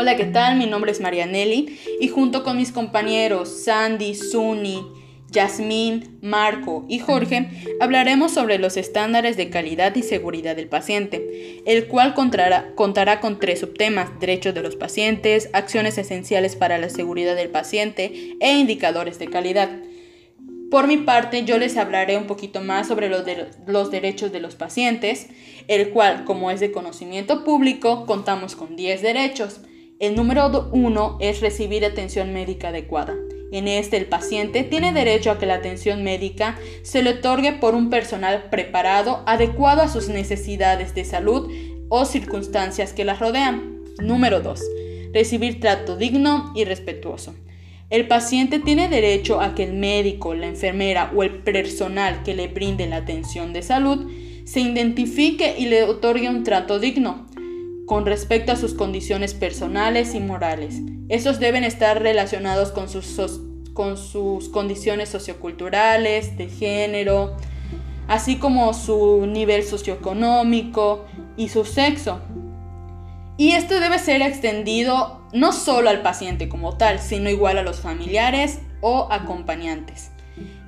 Hola, ¿qué tal? Mi nombre es Marianelli y junto con mis compañeros Sandy, Suni, Yasmín, Marco y Jorge hablaremos sobre los estándares de calidad y seguridad del paciente, el cual contará, contará con tres subtemas, derechos de los pacientes, acciones esenciales para la seguridad del paciente e indicadores de calidad. Por mi parte, yo les hablaré un poquito más sobre los, los derechos de los pacientes, el cual, como es de conocimiento público, contamos con 10 derechos. El número 1 es recibir atención médica adecuada. En este, el paciente tiene derecho a que la atención médica se le otorgue por un personal preparado, adecuado a sus necesidades de salud o circunstancias que las rodean. Número 2. Recibir trato digno y respetuoso. El paciente tiene derecho a que el médico, la enfermera o el personal que le brinde la atención de salud se identifique y le otorgue un trato digno con respecto a sus condiciones personales y morales. Estos deben estar relacionados con sus, con sus condiciones socioculturales, de género, así como su nivel socioeconómico y su sexo. Y esto debe ser extendido no solo al paciente como tal, sino igual a los familiares o acompañantes.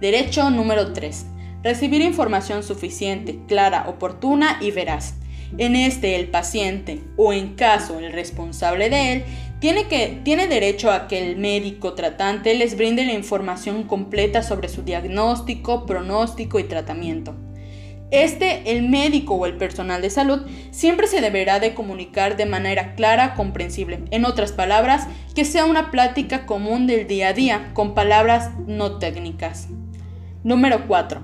Derecho número 3. Recibir información suficiente, clara, oportuna y veraz. En este el paciente, o en caso el responsable de él, tiene, que, tiene derecho a que el médico tratante les brinde la información completa sobre su diagnóstico, pronóstico y tratamiento. Este, el médico o el personal de salud, siempre se deberá de comunicar de manera clara, comprensible. En otras palabras, que sea una plática común del día a día, con palabras no técnicas. Número 4.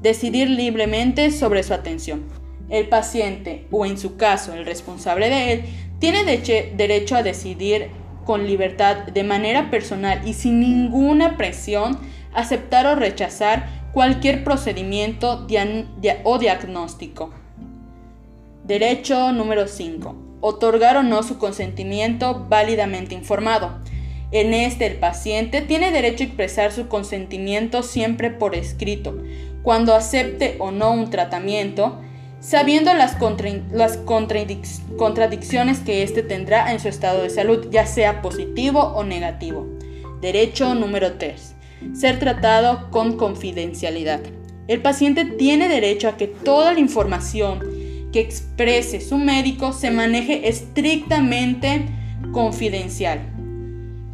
Decidir libremente sobre su atención. El paciente, o en su caso el responsable de él, tiene derecho a decidir con libertad, de manera personal y sin ninguna presión, aceptar o rechazar cualquier procedimiento o diagnóstico. Derecho número 5. Otorgar o no su consentimiento válidamente informado. En este el paciente tiene derecho a expresar su consentimiento siempre por escrito, cuando acepte o no un tratamiento, sabiendo las, las contradicciones que éste tendrá en su estado de salud, ya sea positivo o negativo. Derecho número 3 ser tratado con confidencialidad. El paciente tiene derecho a que toda la información que exprese su médico se maneje estrictamente confidencial,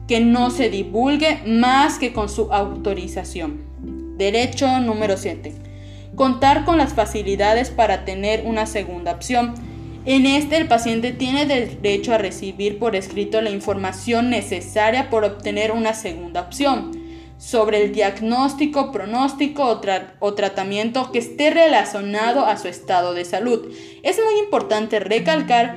que no se divulgue más que con su autorización. Derecho número 7. Contar con las facilidades para tener una segunda opción. En este el paciente tiene derecho a recibir por escrito la información necesaria por obtener una segunda opción sobre el diagnóstico, pronóstico o, tratamiento que esté relacionado a su estado de salud. Es muy importante recalcar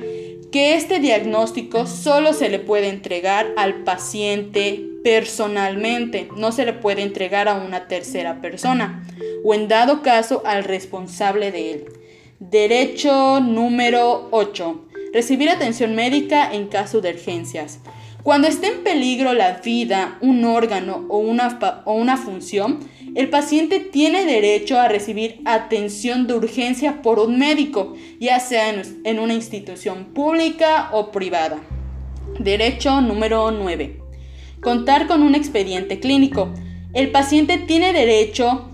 que este diagnóstico solo se le puede entregar al paciente personalmente, no se le puede entregar a una tercera persona o en dado caso al responsable de él. Derecho número 8. Recibir atención médica en caso de urgencias. Cuando esté en peligro la vida, un órgano o una, o una función, el paciente tiene derecho a recibir atención de urgencia por un médico, ya sea en, en una institución pública o privada. Derecho número 9. Contar con un expediente clínico. El paciente tiene derecho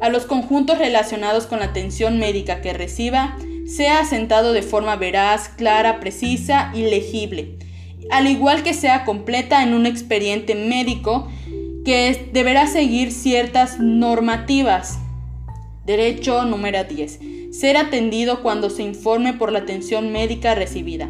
a los conjuntos relacionados con la atención médica que reciba, sea asentado de forma veraz, clara, precisa y legible al igual que sea completa en un expediente médico que deberá seguir ciertas normativas. Derecho número 10. Ser atendido cuando se informe por la atención médica recibida.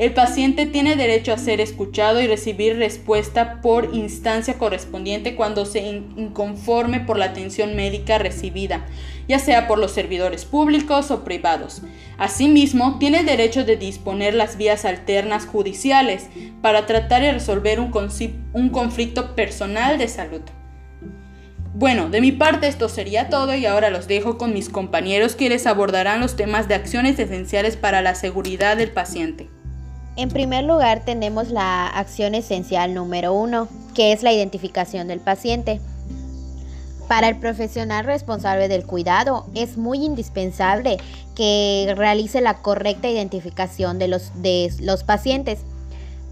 El paciente tiene derecho a ser escuchado y recibir respuesta por instancia correspondiente cuando se inconforme por la atención médica recibida, ya sea por los servidores públicos o privados. Asimismo, tiene derecho de disponer las vías alternas judiciales para tratar de resolver un, un conflicto personal de salud. Bueno, de mi parte esto sería todo y ahora los dejo con mis compañeros que les abordarán los temas de acciones esenciales para la seguridad del paciente. En primer lugar tenemos la acción esencial número uno, que es la identificación del paciente. Para el profesional responsable del cuidado es muy indispensable que realice la correcta identificación de los, pacientes.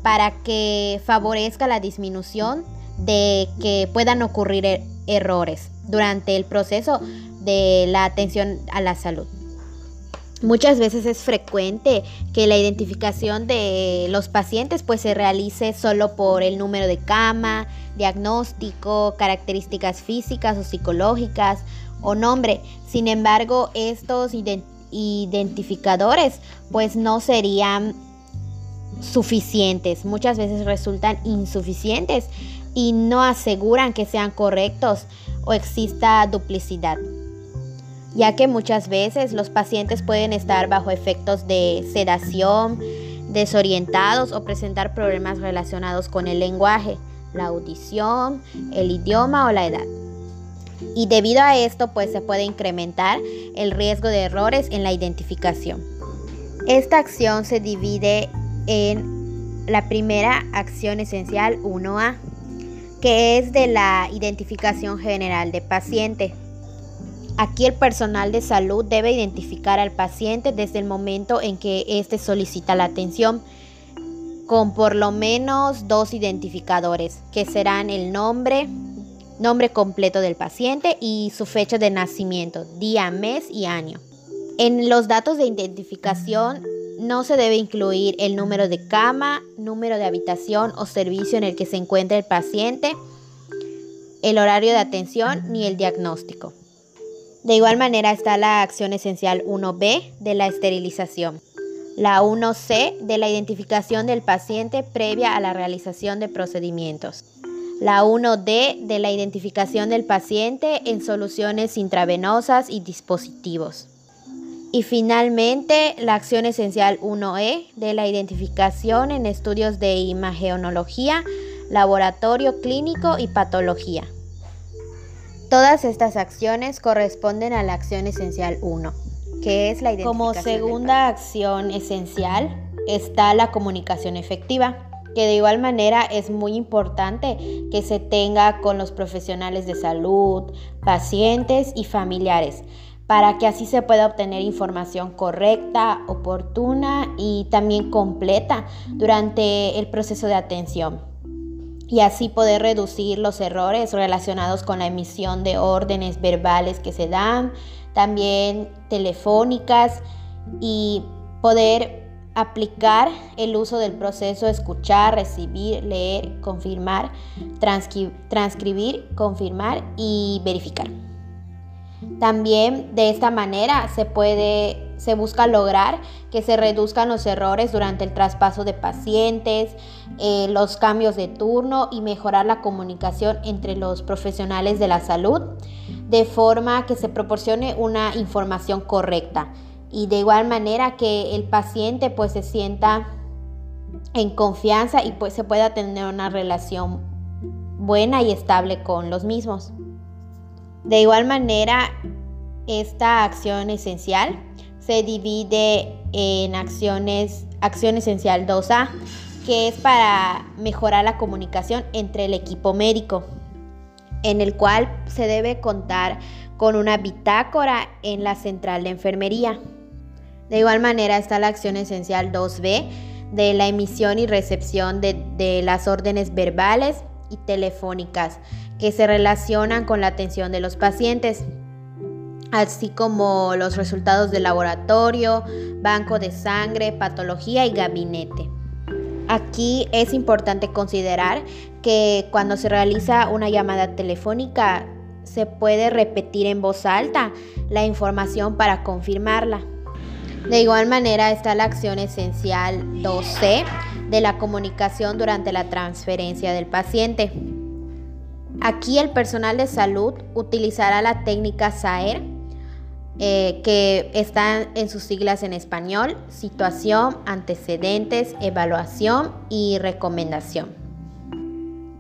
para que favorezca la disminución de que puedan ocurrir er-, errores durante el proceso de la atención a la salud. Muchas veces es frecuente que la identificación de los pacientes pues se realice solo por el número de cama, diagnóstico, características físicas o psicológicas o nombre. Sin embargo, estos identificadores pues no serían suficientes. Muchas veces resultan insuficientes y no aseguran que sean correctos o exista duplicidad ya que muchas veces los pacientes pueden estar bajo efectos de sedación, desorientados o presentar problemas relacionados con el lenguaje, la audición, el idioma o la edad. Y debido a esto, pues se puede incrementar el riesgo de errores en la identificación. Esta acción se divide en la primera acción esencial 1A, que es de la identificación general de paciente. Aquí el personal de salud debe identificar al paciente desde el momento en que éste solicita la atención con por lo menos dos identificadores, que serán el nombre, nombre completo del paciente y su fecha de nacimiento, día, mes y año. En los datos de identificación no se debe incluir el número de cama, número de habitación o servicio en el que se encuentra el paciente, el horario de atención ni el diagnóstico. De igual manera está la acción esencial 1B de la esterilización. La 1C de la identificación del paciente previa a la realización de procedimientos. La 1D de la identificación del paciente en soluciones intravenosas y dispositivos. Y finalmente, la acción esencial 1E de la identificación en estudios de imagenología, laboratorio clínico y patología. Todas estas acciones corresponden a la acción esencial 1, que es la identificación. Como segunda acción esencial está la comunicación efectiva, que de igual manera es muy importante que se tenga con los profesionales de salud, pacientes y familiares, para que así se pueda obtener información correcta, oportuna y también completa durante el proceso de atención y así poder reducir los errores relacionados con la emisión de órdenes verbales que se dan, también telefónicas y poder aplicar el uso del proceso escuchar, recibir, leer, confirmar, transcribir, confirmar y verificar. También de esta manera se puede se busca lograr que se reduzcan los errores durante el traspaso de pacientes, eh, los cambios de turno y mejorar la comunicación entre los profesionales de la salud, de forma que se proporcione una información correcta y de igual manera que el paciente pues se sienta en confianza y pues se pueda tener una relación buena y estable con los mismos. De igual manera, esta acción esencial se divide en acciones, acción esencial 2A, que es para mejorar la comunicación entre el equipo médico, en el cual se debe contar con una bitácora en la central de enfermería. De igual manera está la acción esencial 2B de la emisión y recepción de, de las órdenes verbales y telefónicas que se relacionan con la atención de los pacientes así como los resultados de laboratorio, banco de sangre, patología y gabinete. Aquí es importante considerar que cuando se realiza una llamada telefónica se puede repetir en voz alta la información para confirmarla. De igual manera está la acción esencial 2C de la comunicación durante la transferencia del paciente. Aquí el personal de salud utilizará la técnica SAER eh, que están en sus siglas en español, situación, antecedentes, evaluación y recomendación.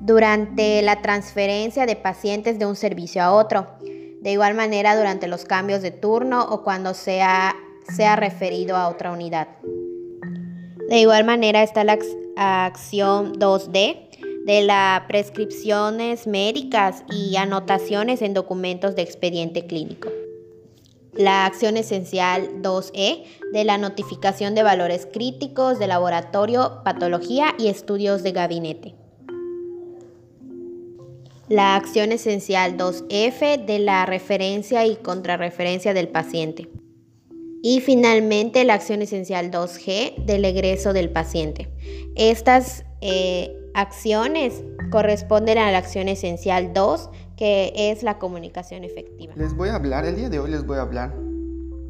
Durante la transferencia de pacientes de un servicio a otro, de igual manera durante los cambios de turno o cuando sea, sea referido a otra unidad. De igual manera está la acción 2D de las prescripciones médicas y anotaciones en documentos de expediente clínico. La acción esencial 2E de la notificación de valores críticos de laboratorio, patología y estudios de gabinete. La acción esencial 2F de la referencia y contrarreferencia del paciente. Y finalmente la acción esencial 2G del egreso del paciente. Estas eh, acciones corresponden a la acción esencial 2, que es la comunicación efectiva. Les voy a hablar, el día de hoy les voy a hablar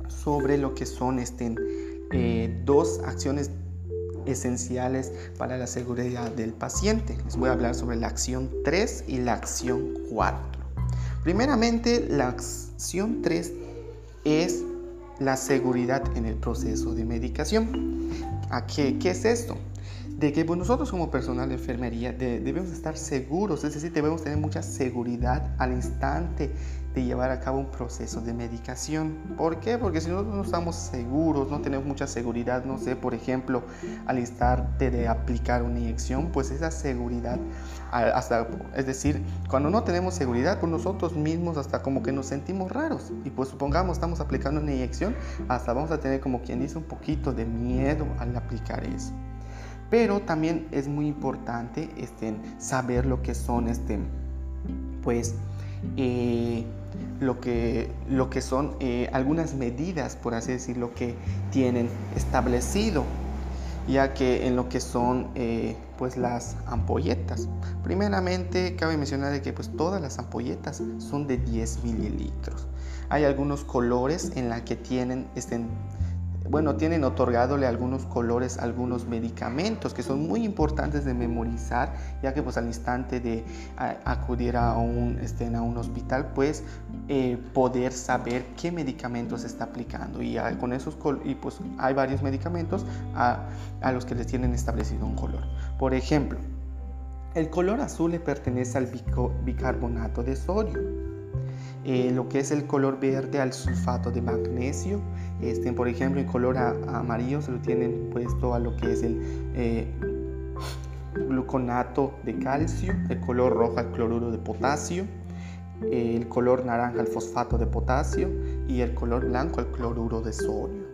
sobre lo que son este, eh, dos acciones esenciales para la seguridad del paciente. Les voy a hablar sobre la acción 3 y la acción 4. Primeramente, la acción 3 es la seguridad en el proceso de medicación. ¿A qué, qué es esto? De que pues, nosotros como personal de enfermería debemos estar seguros, es decir, debemos tener mucha seguridad al instante de llevar a cabo un proceso de medicación. ¿Por qué? Porque si nosotros no estamos seguros, no tenemos mucha seguridad, no sé, por ejemplo, al instante de aplicar una inyección, pues esa seguridad, hasta, es decir, cuando no tenemos seguridad, pues nosotros mismos hasta como que nos sentimos raros. Y pues supongamos estamos aplicando una inyección, hasta vamos a tener como quien dice un poquito de miedo al aplicar eso. Pero también es muy importante este, saber lo que son, este, pues, eh, lo, que, lo que son eh, algunas medidas, por así decirlo, que tienen establecido, ya que en lo que son eh, pues las ampolletas. Primeramente, cabe mencionar de que pues todas las ampolletas son de 10 mililitros. Hay algunos colores en la que tienen este, bueno, tienen otorgadole algunos colores, algunos medicamentos que son muy importantes de memorizar, ya que pues al instante de acudir a un, este, a un hospital, pues eh, poder saber qué medicamentos está aplicando. Y con esos, y pues hay varios medicamentos a, a los que les tienen establecido un color. Por ejemplo, el color azul le pertenece al bicarbonato de sodio. Eh, lo que es el color verde al sulfato de magnesio. Este, por ejemplo, el color amarillo se lo tienen puesto a lo que es el eh, gluconato de calcio, el color rojo al cloruro de potasio, el color naranja al fosfato de potasio y el color blanco al cloruro de sodio.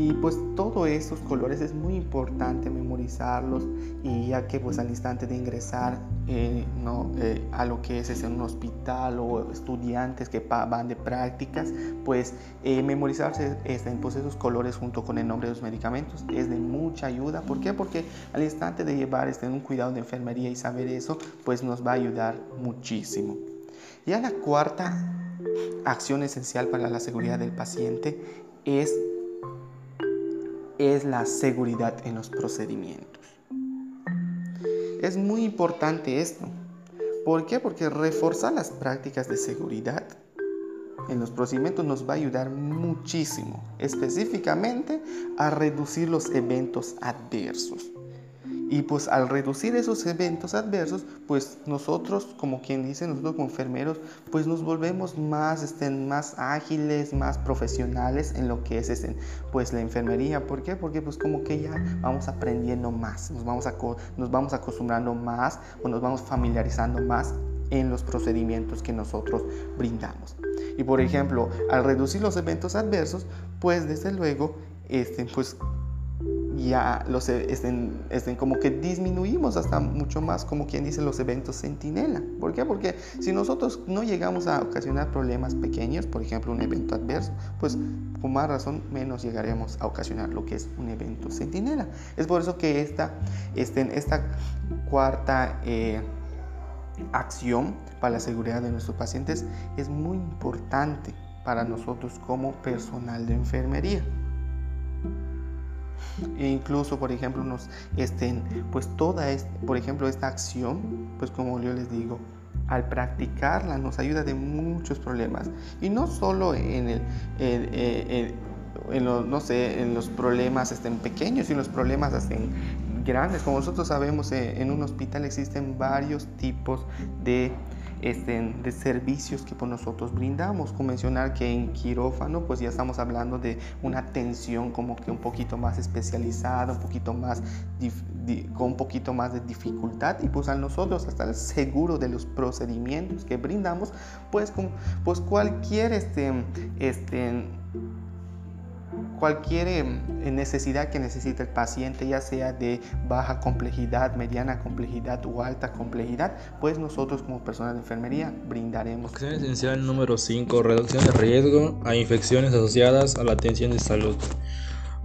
Y pues todos esos colores es muy importante memorizarlos y ya que pues al instante de ingresar eh, no, eh, a lo que es, en un hospital o estudiantes que van de prácticas, pues eh, memorizarse este, pues, esos colores junto con el nombre de los medicamentos es de mucha ayuda. ¿Por qué? Porque al instante de llevar este, un cuidado de enfermería y saber eso, pues nos va a ayudar muchísimo. Ya la cuarta acción esencial para la seguridad del paciente es es la seguridad en los procedimientos. Es muy importante esto. ¿Por qué? Porque reforzar las prácticas de seguridad en los procedimientos nos va a ayudar muchísimo, específicamente a reducir los eventos adversos. Y pues al reducir esos eventos adversos, pues nosotros, como quien dice, nosotros como enfermeros, pues nos volvemos más, estén más ágiles, más profesionales en lo que es este, pues la enfermería. ¿Por qué? Porque pues como que ya vamos aprendiendo más, nos vamos, a, nos vamos acostumbrando más o nos vamos familiarizando más en los procedimientos que nosotros brindamos. Y por ejemplo, al reducir los eventos adversos, pues desde luego, este, pues ya los e, estén, estén, como que disminuimos hasta mucho más, como quien dice, los eventos centinela. ¿Por qué? Porque si nosotros no llegamos a ocasionar problemas pequeños, por ejemplo un evento adverso, pues con más razón menos llegaremos a ocasionar lo que es un evento centinela. Es por eso que esta, este, esta cuarta eh, acción para la seguridad de nuestros pacientes es muy importante para nosotros como personal de enfermería. E incluso, por ejemplo, nos estén, pues toda, es, por ejemplo, esta acción, pues como yo les digo, al practicarla nos ayuda de muchos problemas. Y no solo en, el, en, los, no sé, en los problemas estén pequeños, sino los problemas estén grandes. Como nosotros sabemos, eh, en un hospital existen varios tipos de este, de servicios que pues, nosotros brindamos. Con mencionar que en quirófano pues ya estamos hablando de una atención como que un poquito más especializada, un poquito más con un poquito más de dificultad y pues a nosotros hasta el seguro de los procedimientos que brindamos pues, con, pues cualquier este, este cualquier em, necesidad que necesite el paciente, ya sea de baja complejidad, mediana complejidad o alta complejidad, pues nosotros como personal de enfermería brindaremos. Acción esencial número 5, reducción de riesgo a infecciones asociadas a la atención de salud.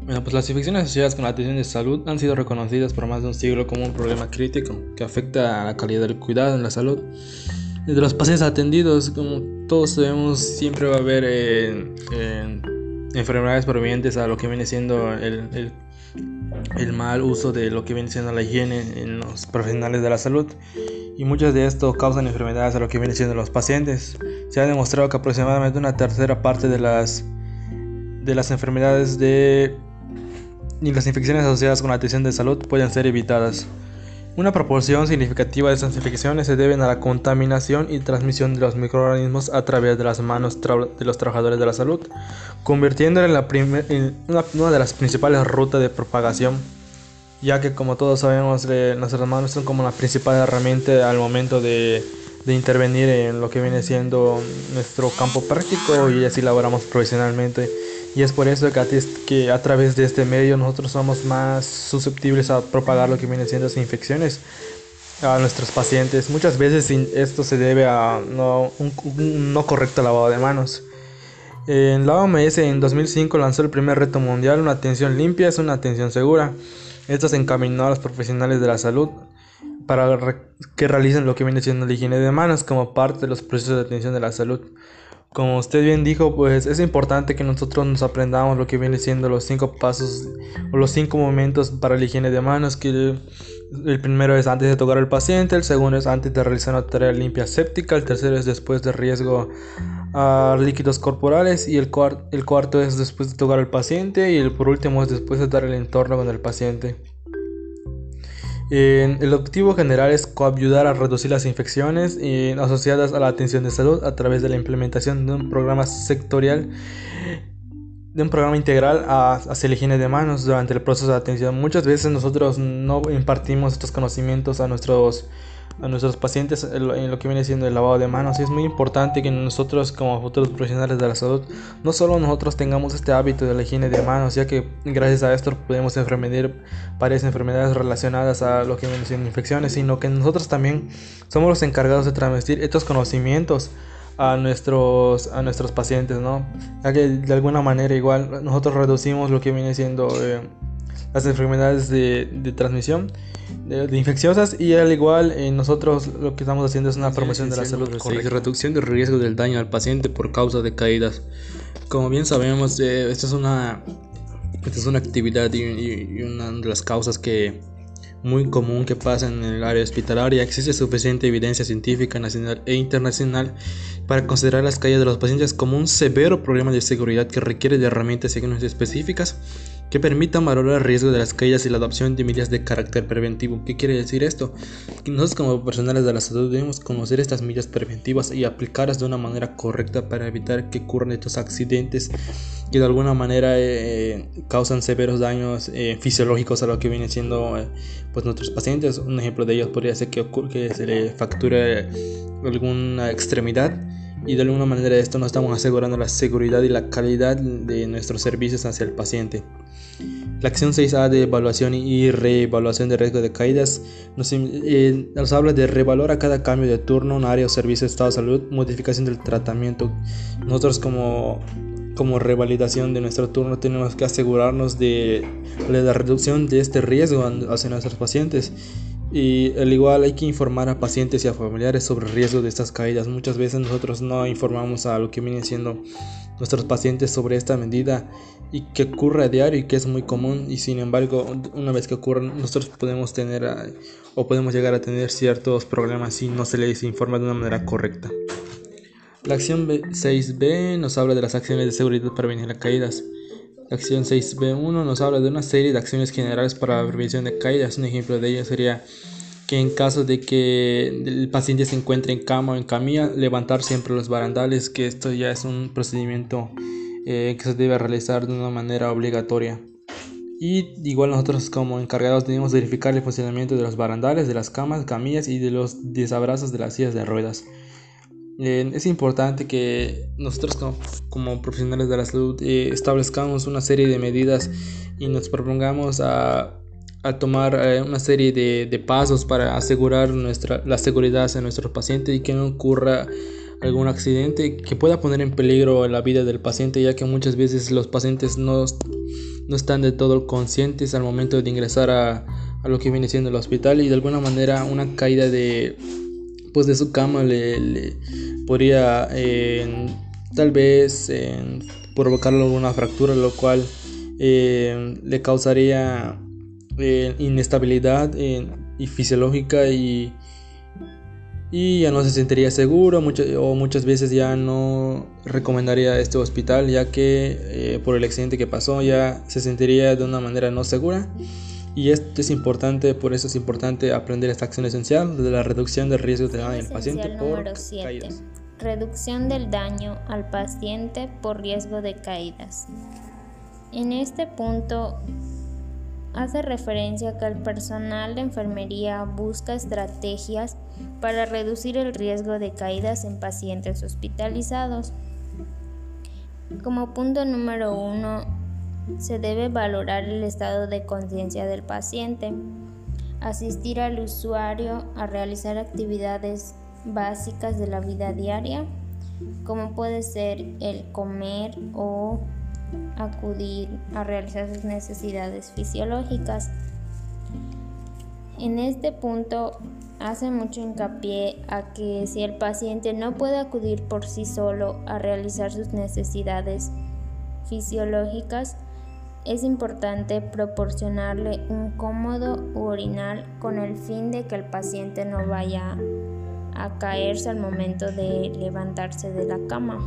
Bueno, pues las infecciones asociadas con la atención de salud han sido reconocidas por más de un siglo como un problema crítico que afecta a la calidad del cuidado en la salud de los pacientes atendidos. Como todos sabemos, siempre va a haber eh, enfermedades provenientes a lo que viene siendo el, mal uso de lo que viene siendo la higiene en los profesionales de la salud. Y muchas de esto causan enfermedades a lo que viene siendo los pacientes. Se ha demostrado que aproximadamente una tercera parte de las, de las enfermedades de, y las infecciones asociadas con la atención de salud pueden ser evitadas. Una proporción significativa de estas infecciones se deben a la contaminación y transmisión de los microorganismos a través de las manos de los trabajadores de la salud, convirtiéndola en, una, de las principales rutas de propagación, ya que como todos sabemos eh, nuestras manos son como la principal herramienta al momento de intervenir en lo que viene siendo nuestro campo práctico y así laboramos profesionalmente. Y es por eso que a, que a través de este medio nosotros somos más susceptibles a propagar lo que vienen siendo las infecciones a nuestros pacientes. Muchas veces esto se debe a un, no correcto lavado de manos. En la OMS en 2005 lanzó el primer reto mundial, una atención limpia es una atención segura. Esto se encaminó a los profesionales de la salud para que realicen lo que viene siendo la higiene de manos como parte de los procesos de atención de la salud. Como usted bien dijo, pues es importante que nosotros nos aprendamos lo que viene siendo los cinco pasos o los cinco momentos para la higiene de manos, que el, primero es antes de tocar al paciente, el segundo es antes de realizar una tarea limpia séptica, el tercero es después de riesgo a líquidos corporales y el, el cuarto es después de tocar al paciente y el por último es después de dar el entorno con el paciente el objetivo general es ayudar a reducir las infecciones asociadas a la atención de salud a través de la implementación de un programa sectorial, de un programa integral hacia la higiene de manos durante el proceso de atención. Muchas veces nosotros no impartimos estos conocimientos a nuestros a nuestros pacientes en lo que viene siendo el lavado de manos. Y es muy importante que nosotros como futuros profesionales de la salud, no solo nosotros tengamos este hábito de la higiene de manos, ya que gracias a esto podemos enfermedad, varias enfermedades relacionadas a lo que viene siendo infecciones, sino que nosotros también somos los encargados de transmitir estos conocimientos a nuestros, a nuestros pacientes, ¿no? Ya que de alguna manera igual nosotros reducimos lo que viene siendo eh, las enfermedades de, de transmisión de, infecciosas y al igual eh, nosotros lo que estamos haciendo es una promoción de la salud correcta. reducción del riesgo del daño al paciente por causa de caídas. Como bien sabemos eh, esta es una esta es una actividad y, una de las causas que muy común que pasa en el área hospitalaria. Existe suficiente evidencia científica nacional e internacional para considerar las caídas de los pacientes como un severo problema de seguridad que requiere de herramientas y específicas que permitan valorar el riesgo de las caídas y la adopción de medidas de carácter preventivo. ¿Qué quiere decir esto? Que nosotros como personales de la salud debemos conocer estas medidas preventivas y aplicarlas de una manera correcta para evitar que ocurran estos accidentes que de alguna manera eh, causan severos daños eh, fisiológicos a lo que vienen siendo eh, pues nuestros pacientes. Un ejemplo de ellos podría ser que, que se le facture alguna extremidad y de alguna manera esto no estamos asegurando la seguridad y la calidad de nuestros servicios hacia el paciente. La acción 6A de evaluación y reevaluación de riesgo de caídas nos, eh, nos, habla de revalorar cada cambio de turno, un área o servicio de estado de salud, modificación del tratamiento. Nosotros como, como revalidación de nuestro turno tenemos que asegurarnos de la reducción de este riesgo hacia nuestros pacientes y al igual hay que informar a pacientes y a familiares sobre el riesgo de estas caídas. Muchas veces nosotros no informamos a lo que vienen siendo nuestros pacientes sobre esta medida y que ocurre a diario y que es muy común y sin embargo una vez que ocurre nosotros podemos tener o podemos llegar a tener ciertos problemas si no se les informa de una manera correcta. La acción 6b nos habla de las acciones de seguridad para prevenir las caídas. Acción 6b1 nos habla de una serie de acciones generales para la prevención de caídas. Un ejemplo de ello sería que en caso de que el paciente se encuentre en cama o en camilla, levantar siempre los barandales, que esto ya es un procedimiento eh, que se debe realizar de una manera obligatoria. Y igual nosotros como encargados debemos verificar el funcionamiento de los barandales, de las camas, camillas y de los desabrazos de las sillas de ruedas. Eh, es importante que nosotros como, profesionales de la salud eh, establezcamos una serie de medidas y nos propongamos a, tomar eh, una serie de, pasos para asegurar nuestra, la seguridad de nuestro paciente y que no ocurra algún accidente que pueda poner en peligro la vida del paciente ya que muchas veces los pacientes no, no están de todo conscientes al momento de ingresar a, a lo que viene siendo el hospital y de alguna manera una caída de pues de su cama le, podría tal vez provocarle alguna fractura lo cual eh, le causaría eh, inestabilidad y fisiológica y y ya no se sentiría seguro o muchas veces ya no recomendaría este hospital ya que eh, por el accidente que pasó ya se sentiría de una manera no segura y esto es importante, por eso es importante aprender esta acción esencial de la reducción del riesgo de daño al paciente por caídas. Reducción del daño al paciente por riesgo de caídas. En este punto hace referencia a que el personal de enfermería busca estrategias para reducir el riesgo de caídas en pacientes hospitalizados. Como punto número uno, se debe valorar el estado de conciencia del paciente, asistir al usuario a realizar actividades básicas de la vida diaria, como puede ser el comer o acudir a realizar sus necesidades fisiológicas. En este punto hace mucho hincapié a que si el paciente no puede acudir por sí solo a realizar sus necesidades fisiológicas, es importante proporcionarle un cómodo urinal con el fin de que el paciente no vaya a caerse al momento de levantarse de la cama.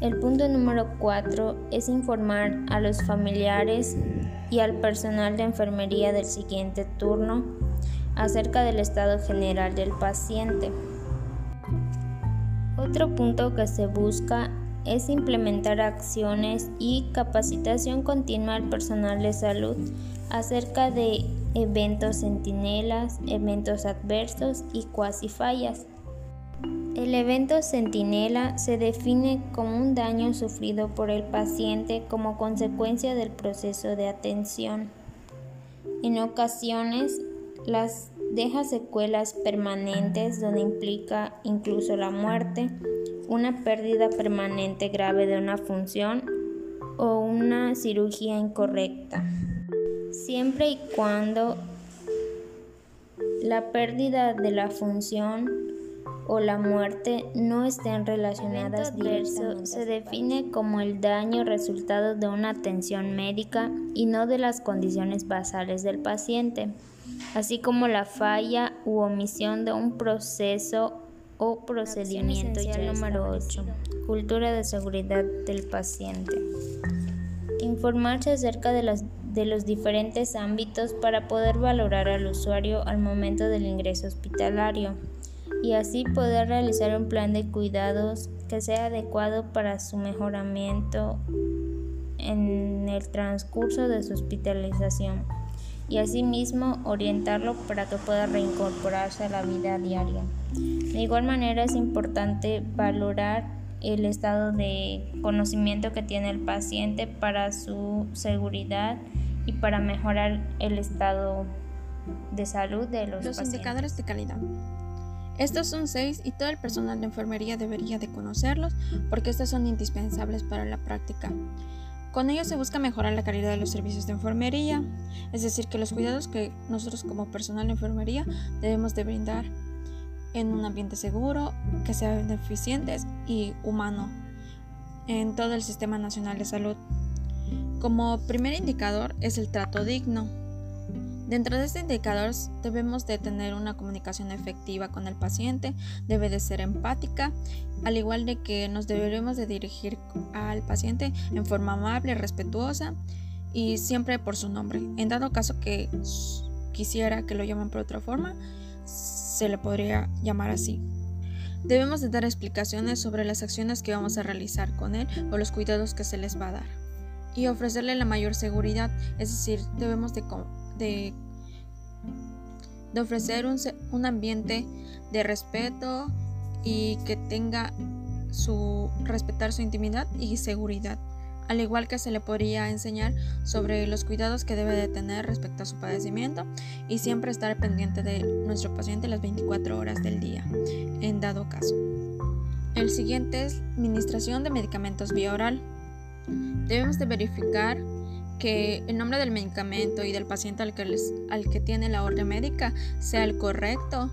El punto número 4 es informar a los familiares y al personal de enfermería del siguiente turno acerca del estado general del paciente. Otro punto que se busca es implementar acciones y capacitación continua al personal de salud acerca de eventos centinelas, eventos adversos y cuasi fallas. El evento centinela se define como un daño sufrido por el paciente como consecuencia del proceso de atención. En ocasiones, las deja secuelas permanentes donde implica incluso la muerte, una pérdida permanente grave de una función o una cirugía incorrecta. Siempre y cuando la pérdida de la función o la muerte no estén relacionadas. Se define como el daño resultado de una atención médica y no de las condiciones basales del paciente, así como la falla u omisión de un proceso o procedimiento. Ya número 8. Cultura de seguridad del paciente. Informarse acerca de, las, de los diferentes ámbitos para poder valorar al usuario al momento del ingreso hospitalario y así poder realizar un plan de cuidados que sea adecuado para su mejoramiento en el transcurso de su hospitalización y asimismo orientarlo para que pueda reincorporarse a la vida diaria. De igual manera es importante valorar el estado de conocimiento que tiene el paciente para su seguridad y para mejorar el estado de salud de los, los indicadores de calidad. Estos son seis y todo el personal de enfermería debería de conocerlos porque estos son indispensables para la práctica. Con ellos se busca mejorar la calidad de los servicios de enfermería, es decir, que los cuidados que nosotros como personal de enfermería debemos de brindar en un ambiente seguro, que sean eficientes y humano en todo el Sistema Nacional de Salud. Como primer indicador es el trato digno. Dentro de este indicador debemos de tener una comunicación efectiva con el paciente, debe de ser empática, al igual de que nos deberemos de dirigir al paciente en forma amable, respetuosa y siempre por su nombre. En dado caso que quisiera que lo llamen por otra forma, se le podría llamar así. Debemos de dar explicaciones sobre las acciones que vamos a realizar con él o los cuidados que se les va a dar. Y ofrecerle la mayor seguridad, es decir, debemos de, de, ofrecer un, un ambiente de respeto y que tenga su respetar su intimidad y seguridad al igual que se le podría enseñar sobre los cuidados que debe de tener respecto a su padecimiento y siempre estar pendiente de nuestro paciente las 24 horas del día, en dado caso. El siguiente es administración de medicamentos vía oral. Debemos de verificar que el nombre del medicamento y del paciente al que, al que tiene la orden médica sea el correcto.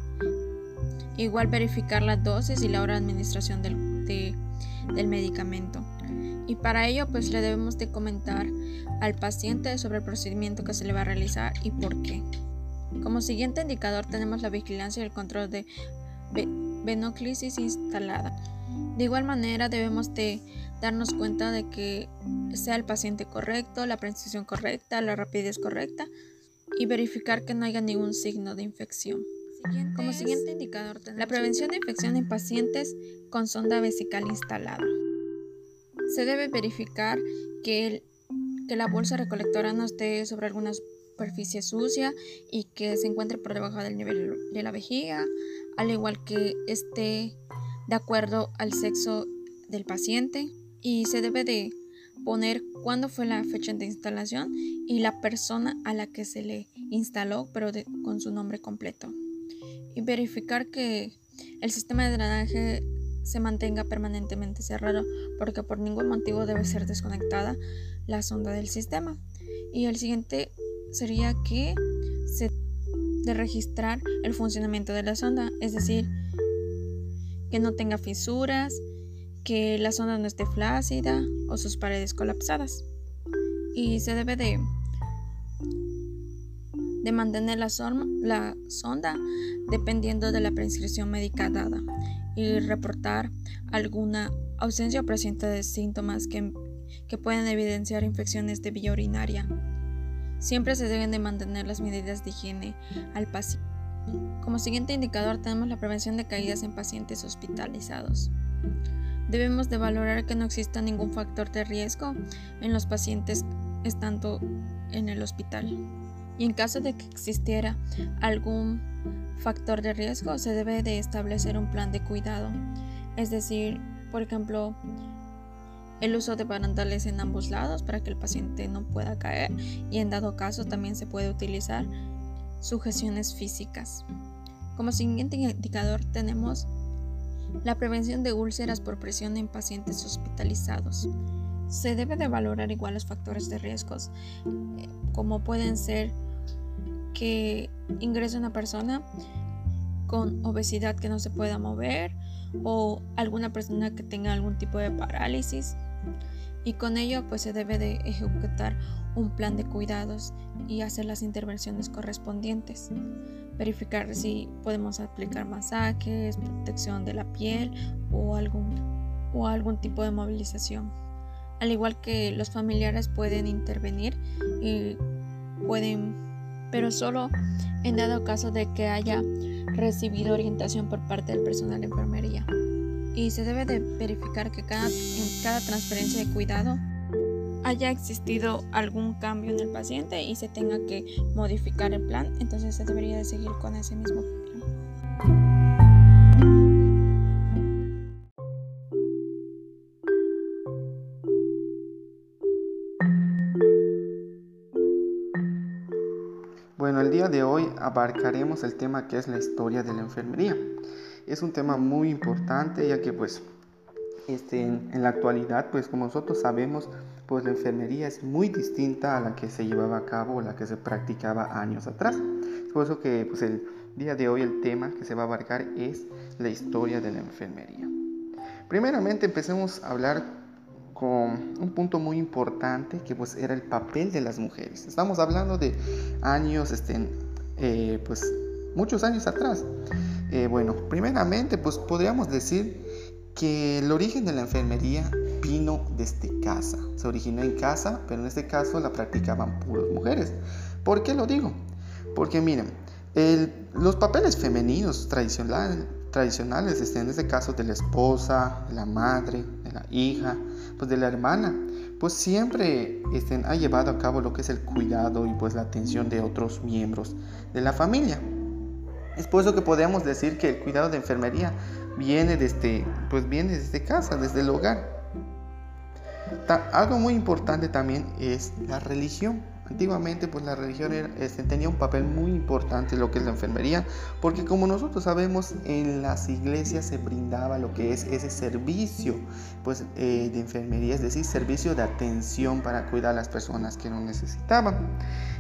Igual verificar la dosis y la hora de administración del, del medicamento y para ello pues le debemos de comentar al paciente sobre el procedimiento que se le va a realizar y por qué. Como siguiente indicador tenemos la vigilancia y el control de venoclisis instalada. De igual manera debemos de darnos cuenta de que sea el paciente correcto, la precisión correcta, la rapidez correcta y verificar que no haya ningún signo de infección. Como siguiente indicador tenemos la prevención de infección en pacientes con sonda vesical instalada. Se debe verificar que, la bolsa recolectora no esté sobre alguna superficie sucia y que se encuentre por debajo del nivel de la vejiga, al igual que esté de acuerdo al sexo del paciente y se debe de poner cuándo fue la fecha de instalación y la persona a la que se le instaló, pero con su nombre completo. Y verificar que el sistema de drenaje se mantenga permanentemente cerrado porque por ningún motivo debe ser desconectada la sonda del sistema. Y el siguiente sería que se de registrar el funcionamiento de la sonda, es decir, que no tenga fisuras, que la sonda no esté flácida o sus paredes colapsadas. Y se debe de, de mantener la, la sonda dependiendo de la prescripción médica dada y reportar alguna ausencia o presencia de síntomas que, que pueden evidenciar infecciones de vía urinaria. Siempre se deben de mantener las medidas de higiene al paciente. Como siguiente indicador tenemos la prevención de caídas en pacientes hospitalizados. Debemos de valorar que no exista ningún factor de riesgo en los pacientes estando en el hospital. Y en caso de que existiera algún factor de riesgo, se debe de establecer un plan de cuidado. Es decir, por ejemplo, el uso de barandales en ambos lados para que el paciente no pueda caer y en dado caso también se puede utilizar sujeciones físicas. Como siguiente indicador tenemos la prevención de úlceras por presión en pacientes hospitalizados. Se debe de valorar igual los factores de riesgos, eh, como pueden ser que ingrese una persona con obesidad que no se pueda mover o alguna persona que tenga algún tipo de parálisis y con ello pues se debe de ejecutar un plan de cuidados y hacer las intervenciones correspondientes verificar si podemos aplicar masajes protección de la piel o algún o algún tipo de movilización al igual que los familiares pueden intervenir y pueden pero solo en dado caso de que haya recibido orientación por parte del personal de enfermería. Y se debe de verificar que cada, en cada transferencia de cuidado haya existido algún cambio en el paciente y se tenga que modificar el plan, entonces se debería de seguir con ese mismo plan. Bueno, el día de hoy abarcaremos el tema que es la historia de la enfermería. Es un tema muy importante ya que pues este, en, la actualidad pues como nosotros sabemos pues la enfermería es muy distinta a la que se llevaba a cabo o la que se practicaba años atrás. Es por eso que pues el día de hoy el tema que se va a abarcar es la historia de la enfermería. Primeramente empecemos a hablar con un punto muy importante que pues era el papel de las mujeres. Estamos hablando de años, este, eh, pues muchos años atrás. Eh, bueno, primeramente pues podríamos decir que el origen de la enfermería vino desde casa. Se originó en casa, pero en este caso la practicaban puras mujeres. ¿Por qué lo digo? Porque miren, los papeles femeninos tradicionales, este, en este caso de la esposa, de la madre, de la hija, pues de la hermana, pues siempre este, ha llevado a cabo lo que es el cuidado y pues la atención de otros miembros de la familia. Es por eso que podemos decir que el cuidado de enfermería viene desde, pues viene desde casa, desde el hogar. Algo muy importante también es la religión. Antiguamente pues la religión este, tenía un papel muy importante en lo que es la enfermería, porque como nosotros sabemos en las iglesias se brindaba lo que es ese servicio pues, eh, de enfermería, es decir, servicio de atención para cuidar a las personas que lo necesitaban.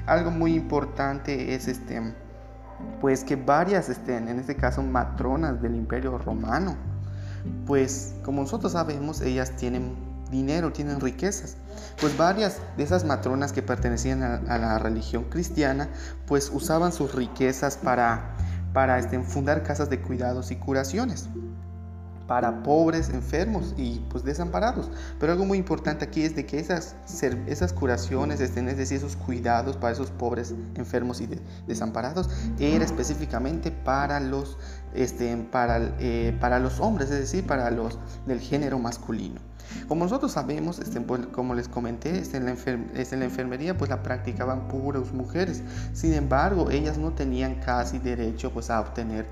Algo muy importante es este, pues que varias, este, en este caso matronas del imperio romano, pues como nosotros sabemos ellas tienen dinero, tienen riquezas. Pues varias de esas matronas que pertenecían a, la religión cristiana, pues usaban sus riquezas para, para este, fundar casas de cuidados y curaciones para pobres, enfermos y pues desamparados. Pero algo muy importante aquí es de que esas, esas curaciones, estén, es decir, esos cuidados para esos pobres, enfermos y desamparados, era específicamente para los, este, para, eh, para los hombres, es decir, para los del género masculino. Como nosotros sabemos, este, pues, como les comenté, este, en, la este, en, la enfermería pues la practicaban puras mujeres. Sin embargo, ellas no tenían casi derecho pues a obtener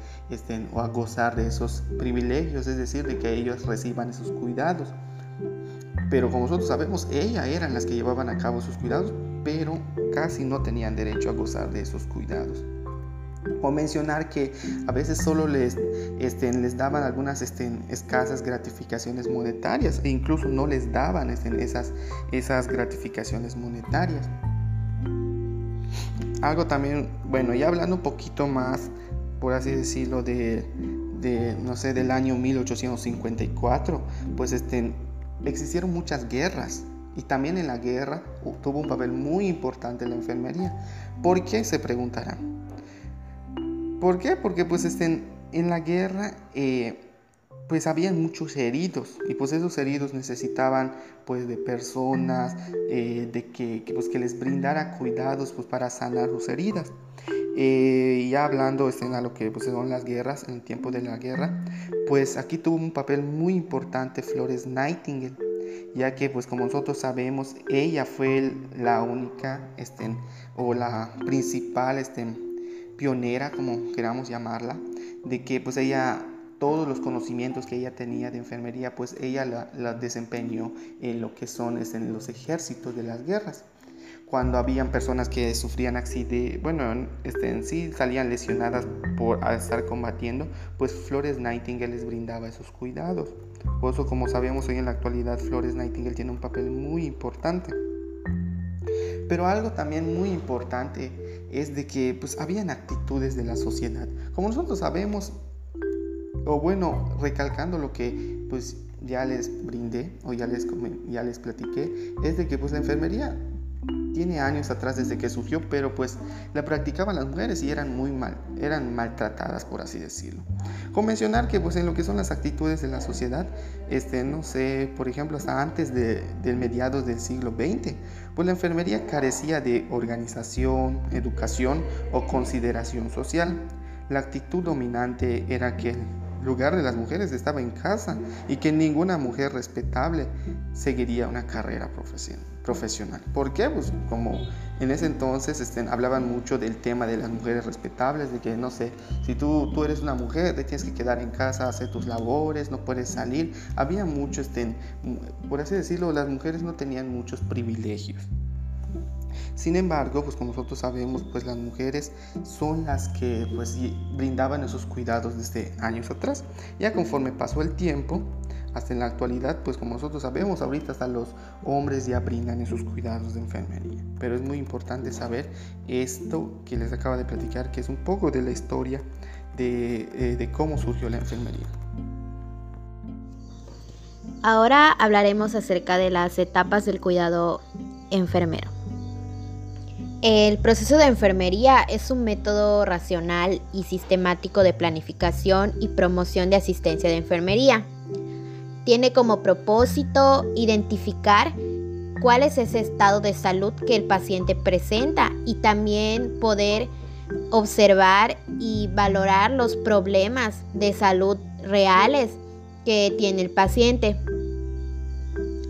o a gozar de esos privilegios, es decir, de que ellos reciban esos cuidados. Pero como nosotros sabemos, ellas eran las que llevaban a cabo sus cuidados, pero casi no tenían derecho a gozar de esos cuidados. O mencionar que a veces solo les, este, les daban algunas este, escasas gratificaciones monetarias e incluso no les daban este, esas, esas gratificaciones monetarias. Algo también, bueno, ya hablando un poquito más, por así decirlo, de, de no sé, del año 1854, pues este, existieron muchas guerras y también en la guerra tuvo un papel muy importante la enfermería. ¿Por qué? Se preguntarán. ¿Por qué? Porque pues estén en la guerra eh, pues habían muchos heridos y pues esos heridos necesitaban pues de personas eh, de que, pues, que les brindara cuidados pues para sanar sus heridas. Eh, y hablando este, a lo que pues, son las guerras, en el tiempo de la guerra, pues aquí tuvo un papel muy importante Flores Nightingale, ya que pues como nosotros sabemos, ella fue la única este, o la principal este, pionera, como queramos llamarla, de que pues ella, todos los conocimientos que ella tenía de enfermería, pues ella la, desempeñó en lo que son en este, los ejércitos de las guerras. Cuando habían personas que sufrían accidentes, bueno, este, en sí salían lesionadas por estar combatiendo, pues Flores Nightingale les brindaba esos cuidados. Por eso, como sabemos hoy en la actualidad, Flores Nightingale tiene un papel muy importante. Pero algo también muy importante es de que pues habían actitudes de la sociedad. Como nosotros sabemos, o bueno, recalcando lo que pues ya les brindé o ya les, ya les platiqué, es de que pues la enfermería tiene años atrás desde que surgió, pero pues la practicaban las mujeres y eran muy mal, eran maltratadas por así decirlo. Con mencionar que pues en lo que son las actitudes de la sociedad, este, no sé, por ejemplo, hasta antes de, del mediados del siglo XX, pues la enfermería carecía de organización, educación o consideración social. La actitud dominante era que lugar de las mujeres estaba en casa y que ninguna mujer respetable seguiría una carrera profesional. ¿Por qué? Pues como en ese entonces este, hablaban mucho del tema de las mujeres respetables, de que no sé, si tú, tú eres una mujer, te tienes que quedar en casa, hacer tus labores, no puedes salir. Había mucho, este, por así decirlo, las mujeres no tenían muchos privilegios. Sin embargo, pues como nosotros sabemos, pues las mujeres son las que pues brindaban esos cuidados desde años atrás. Ya conforme pasó el tiempo, hasta en la actualidad, pues como nosotros sabemos, ahorita hasta los hombres ya brindan esos cuidados de enfermería. Pero es muy importante saber esto que les acaba de platicar, que es un poco de la historia de, eh, de cómo surgió la enfermería. Ahora hablaremos acerca de las etapas del cuidado enfermero. El proceso de enfermería es un método racional y sistemático de planificación y promoción de asistencia de enfermería. Tiene como propósito identificar cuál es ese estado de salud que el paciente presenta y también poder observar y valorar los problemas de salud reales que tiene el paciente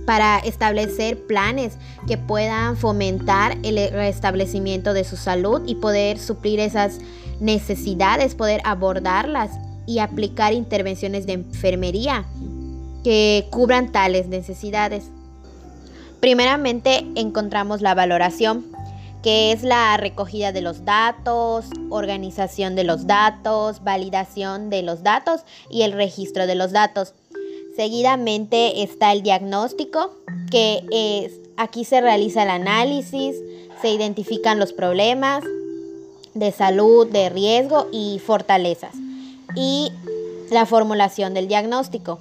para establecer planes que puedan fomentar el restablecimiento de su salud y poder suplir esas necesidades, poder abordarlas y aplicar intervenciones de enfermería que cubran tales necesidades. Primeramente encontramos la valoración, que es la recogida de los datos, organización de los datos, validación de los datos y el registro de los datos. Seguidamente está el diagnóstico, que es, aquí se realiza el análisis, se identifican los problemas de salud, de riesgo y fortalezas. Y la formulación del diagnóstico.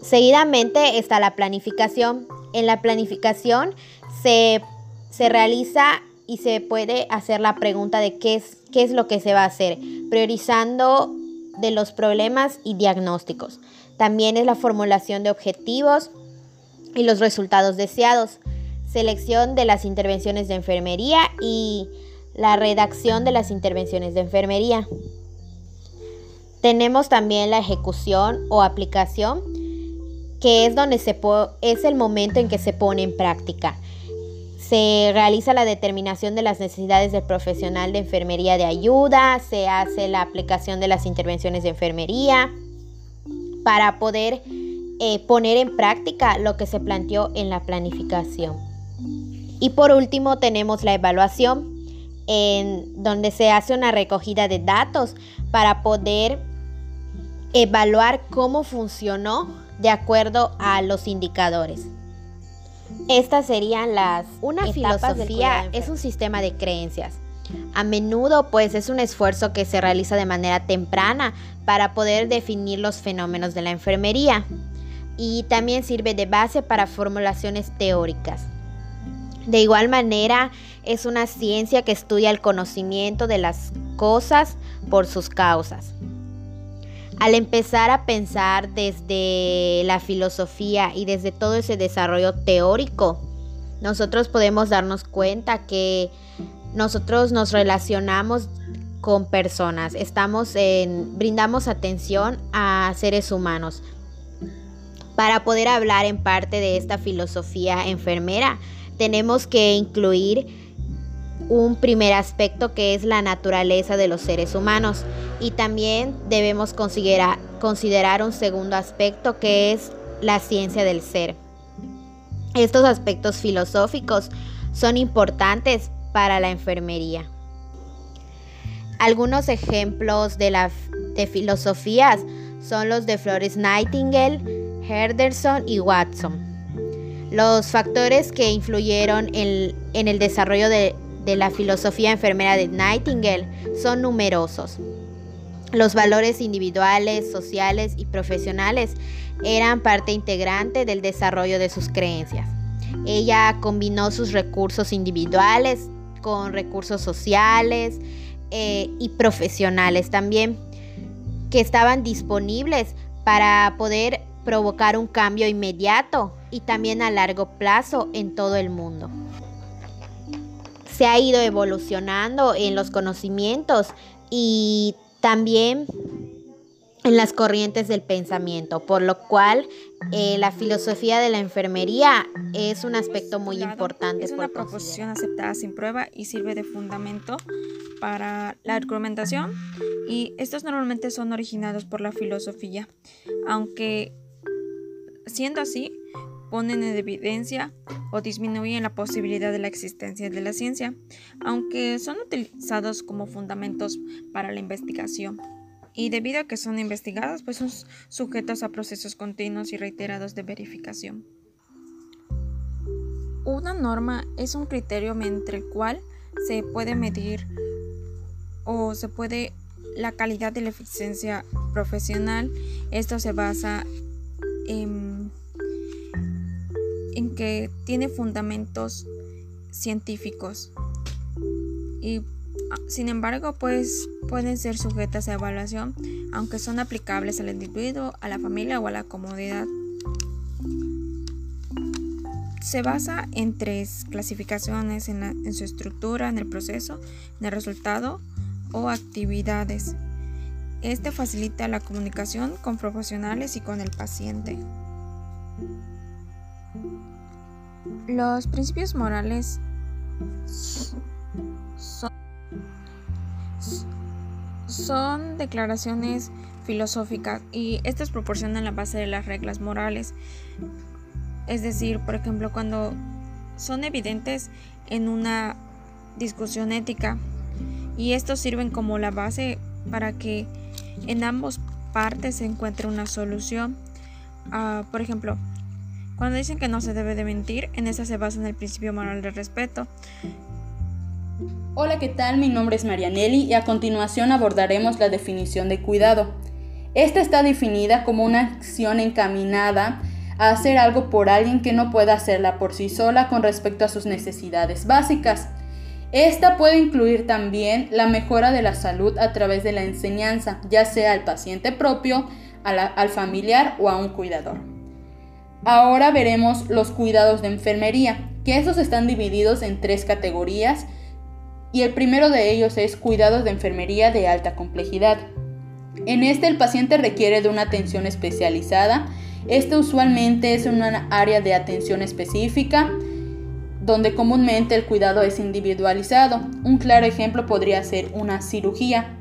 Seguidamente está la planificación. En la planificación se, se, realiza y se puede hacer la pregunta de qué es, qué es lo que se va a hacer, priorizando de los problemas y diagnósticos. También es la formulación de objetivos y los resultados deseados, selección de las intervenciones de enfermería y la redacción de las intervenciones de enfermería. Tenemos también la ejecución o aplicación, que es donde se es el momento en que se pone en práctica se realiza la determinación de las necesidades del profesional de enfermería de ayuda, se hace la aplicación de las intervenciones de enfermería para poder eh, poner en práctica lo que se planteó en la planificación. Y por último tenemos la evaluación, en donde se hace una recogida de datos para poder evaluar cómo funcionó de acuerdo a los indicadores. Estas serían las una filosofía es un sistema de creencias. A menudo pues es un esfuerzo que se realiza de manera temprana para poder definir los fenómenos de la enfermería y también sirve de base para formulaciones teóricas. De igual manera, es una ciencia que estudia el conocimiento de las cosas por sus causas. Al empezar a pensar desde la filosofía y desde todo ese desarrollo teórico, nosotros podemos darnos cuenta que nosotros nos relacionamos con personas, estamos en, brindamos atención a seres humanos. Para poder hablar en parte de esta filosofía enfermera, tenemos que incluir un primer aspecto que es la naturaleza de los seres humanos y también debemos considerar, considerar un segundo aspecto que es la ciencia del ser. Estos aspectos filosóficos son importantes para la enfermería. Algunos ejemplos de, la, de filosofías son los de Flores Nightingale, Henderson y Watson. Los factores que influyeron en el desarrollo de, de la filosofía enfermera de Nightingale son numerosos. Los valores individuales, sociales y profesionales eran parte integrante del desarrollo de sus creencias. Ella combinó sus recursos individuales con recursos sociales eh, y profesionales también, que estaban disponibles para poder provocar un cambio inmediato y también a largo plazo en todo el mundo se ha ido evolucionando en los conocimientos y también en las corrientes del pensamiento, por lo cual eh, la filosofía de la enfermería es un aspecto muy importante. Es una proposición aceptada sin prueba y sirve de fundamento para la argumentación y estos normalmente son originados por la filosofía, aunque siendo así, ponen en evidencia o disminuyen la posibilidad de la existencia de la ciencia, aunque son utilizados como fundamentos para la investigación. Y debido a que son investigados, pues son sujetos a procesos continuos y reiterados de verificación. Una norma es un criterio entre el cual se puede medir o se puede la calidad de la eficiencia profesional. Esto se basa en en que tiene fundamentos científicos y ah, sin embargo pues pueden ser sujetas a evaluación aunque son aplicables al individuo, a la familia o a la comunidad. se basa en tres clasificaciones en, en, su estructura, en el proceso, en el resultado o actividades. Este facilita la comunicación con profesionales y con el paciente. Los principios morales son, declaraciones filosóficas y estas proporcionan la base de las reglas morales. Es decir, por ejemplo, cuando son evidentes en una discusión ética y estos sirven como la base para que en ambos partes se encuentre una solución. Uh, por ejemplo, cuando dicen que no se debe de mentir, en esa se basa en el principio moral del respeto. Hola, ¿qué tal? Mi nombre es Marianelli y a continuación abordaremos la definición de cuidado. Esta está definida como una acción encaminada a hacer algo por alguien que no pueda hacerla por sí sola con respecto a sus necesidades básicas. Esta puede incluir también la mejora de la salud a través de la enseñanza, ya sea al paciente propio, al familiar o a un cuidador. Ahora veremos los cuidados de enfermería, que esos están divididos en tres categorías y el primero de ellos es cuidados de enfermería de alta complejidad. En este el paciente requiere de una atención especializada este usualmente es una área de atención específica donde comúnmente el cuidado es individualizado. Un claro ejemplo podría ser una cirugía.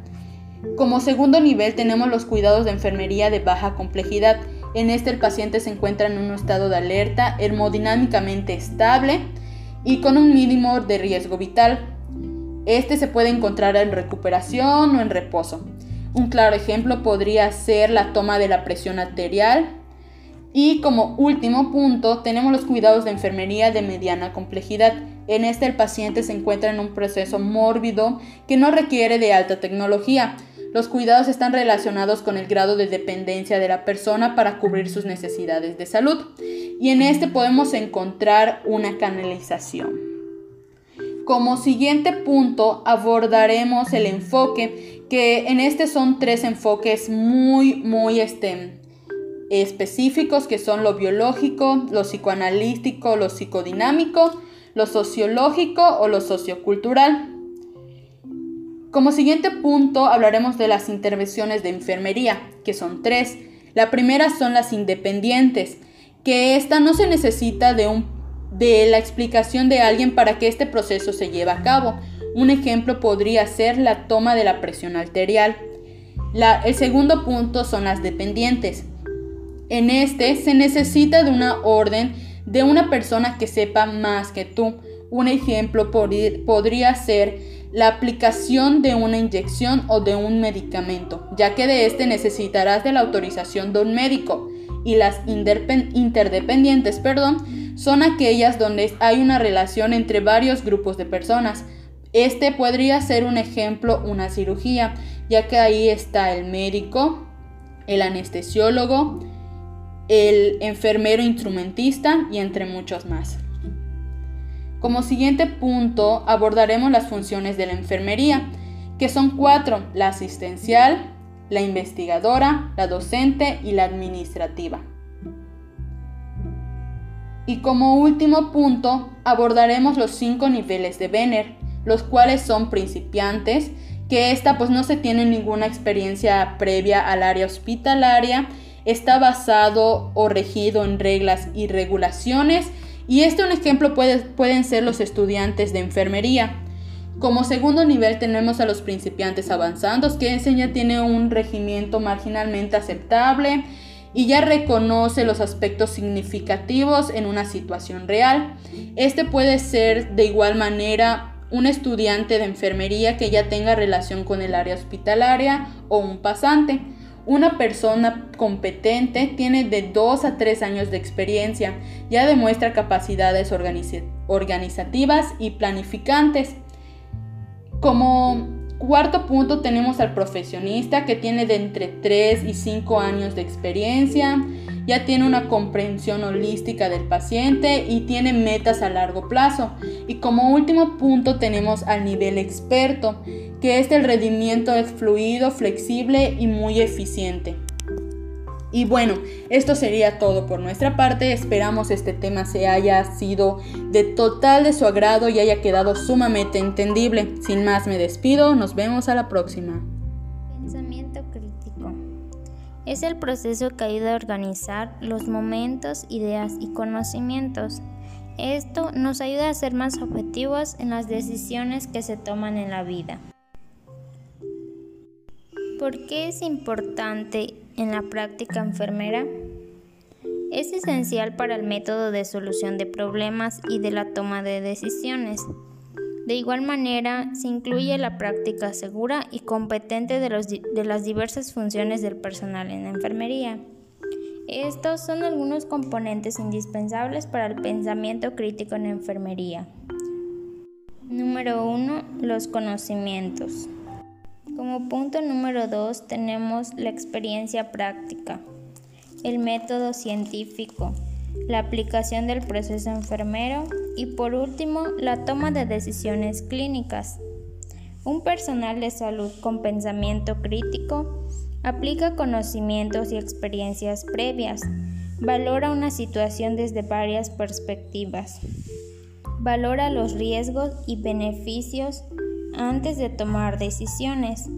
Como segundo nivel tenemos los cuidados de enfermería de baja complejidad. En este el paciente se encuentra en un estado de alerta hemodinámicamente estable y con un mínimo de riesgo vital. Este se puede encontrar en recuperación o en reposo. Un claro ejemplo podría ser la toma de la presión arterial, y como último punto, tenemos los cuidados de enfermería de mediana complejidad. En este el paciente se encuentra en un proceso mórbido que no requiere de alta tecnología. Los cuidados están relacionados con el grado de dependencia de la persona para cubrir sus necesidades de salud. Y en este podemos encontrar una canalización. Como siguiente punto abordaremos el enfoque, que en este son tres enfoques muy, muy este, específicos que son lo biológico, lo psicoanalítico, lo psicodinámico, lo sociológico o lo sociocultural. Como siguiente punto hablaremos de las intervenciones de enfermería, que son tres. La primera son las independientes, que esta no se necesita de, un, de la explicación de alguien para que este proceso se lleve a cabo. Un ejemplo podría ser la toma de la presión arterial. el segundo punto son las dependientes, en este se necesita de una orden de una persona que sepa más que tú. Un ejemplo podría ser la aplicación de una inyección o de un medicamento, ya que de este necesitarás de la autorización de un médico. Y las interdependientes, perdón, son aquellas donde hay una relación entre varios grupos de personas. Este podría ser un ejemplo, una cirugía, ya que ahí está el médico, el anestesiólogo, el enfermero instrumentista y entre muchos más. Como siguiente punto abordaremos las funciones de la enfermería, que son cuatro, la asistencial, la investigadora, la docente y la administrativa. Y como último punto abordaremos los cinco niveles de Benner, los cuales son principiantes, que esta pues no se tiene ninguna experiencia previa al área hospitalaria está basado o regido en reglas y regulaciones y este un ejemplo pueden ser los estudiantes de enfermería. Como segundo nivel tenemos a los principiantes avanzados que enseña tiene un regimiento marginalmente aceptable y ya reconoce los aspectos significativos en una situación real. Este puede ser de igual manera un estudiante de enfermería que ya tenga relación con el área hospitalaria o un pasante. Una persona competente tiene de 2 a 3 años de experiencia, ya demuestra capacidades organizativas y planificantes. Como cuarto punto tenemos al profesionista que tiene de entre 3 y 5 años de experiencia, ya tiene una comprensión holística del paciente y tiene metas a largo plazo. Y como último punto tenemos al nivel experto, que este el rendimiento es fluido, flexible y muy eficiente. Y bueno, esto sería todo por nuestra parte. Esperamos este tema se haya sido de total de su agrado y haya quedado sumamente entendible. Sin más me despido, nos vemos a la próxima. Es el proceso que ayuda a organizar los momentos, ideas y conocimientos. Esto nos ayuda a ser más objetivos en las decisiones que se toman en la vida. ¿Por qué es importante en la práctica enfermera? Es esencial para el método de solución de problemas y de la toma de decisiones. De igual manera, se incluye la práctica segura y competente de, de, las diversas funciones del personal en la enfermería. Estos son algunos componentes indispensables para el pensamiento crítico en la enfermería. Número 1. Los conocimientos. Como punto número 2 tenemos la experiencia práctica, el método científico, la aplicación del proceso enfermero y por último la toma de decisiones clínicas. Un personal de salud con pensamiento crítico aplica conocimientos y experiencias previas, valora una situación desde varias perspectivas, valora los riesgos y beneficios antes de tomar decisiones.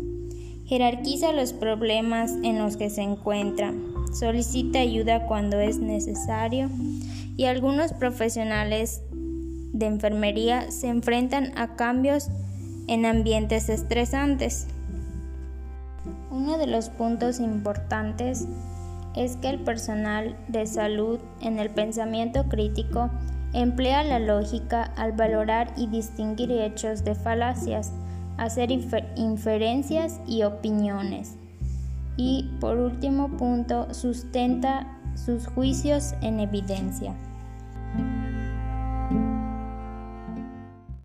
Jerarquiza los problemas en los que se encuentra. Solicita ayuda cuando es necesario. Y algunos profesionales de enfermería se enfrentan a cambios en ambientes estresantes. Uno de los puntos importantes es que el personal de salud en el pensamiento crítico Emplea la lógica al valorar y distinguir hechos de falacias, hacer inferencias y opiniones. Y por último punto, sustenta sus juicios en evidencia.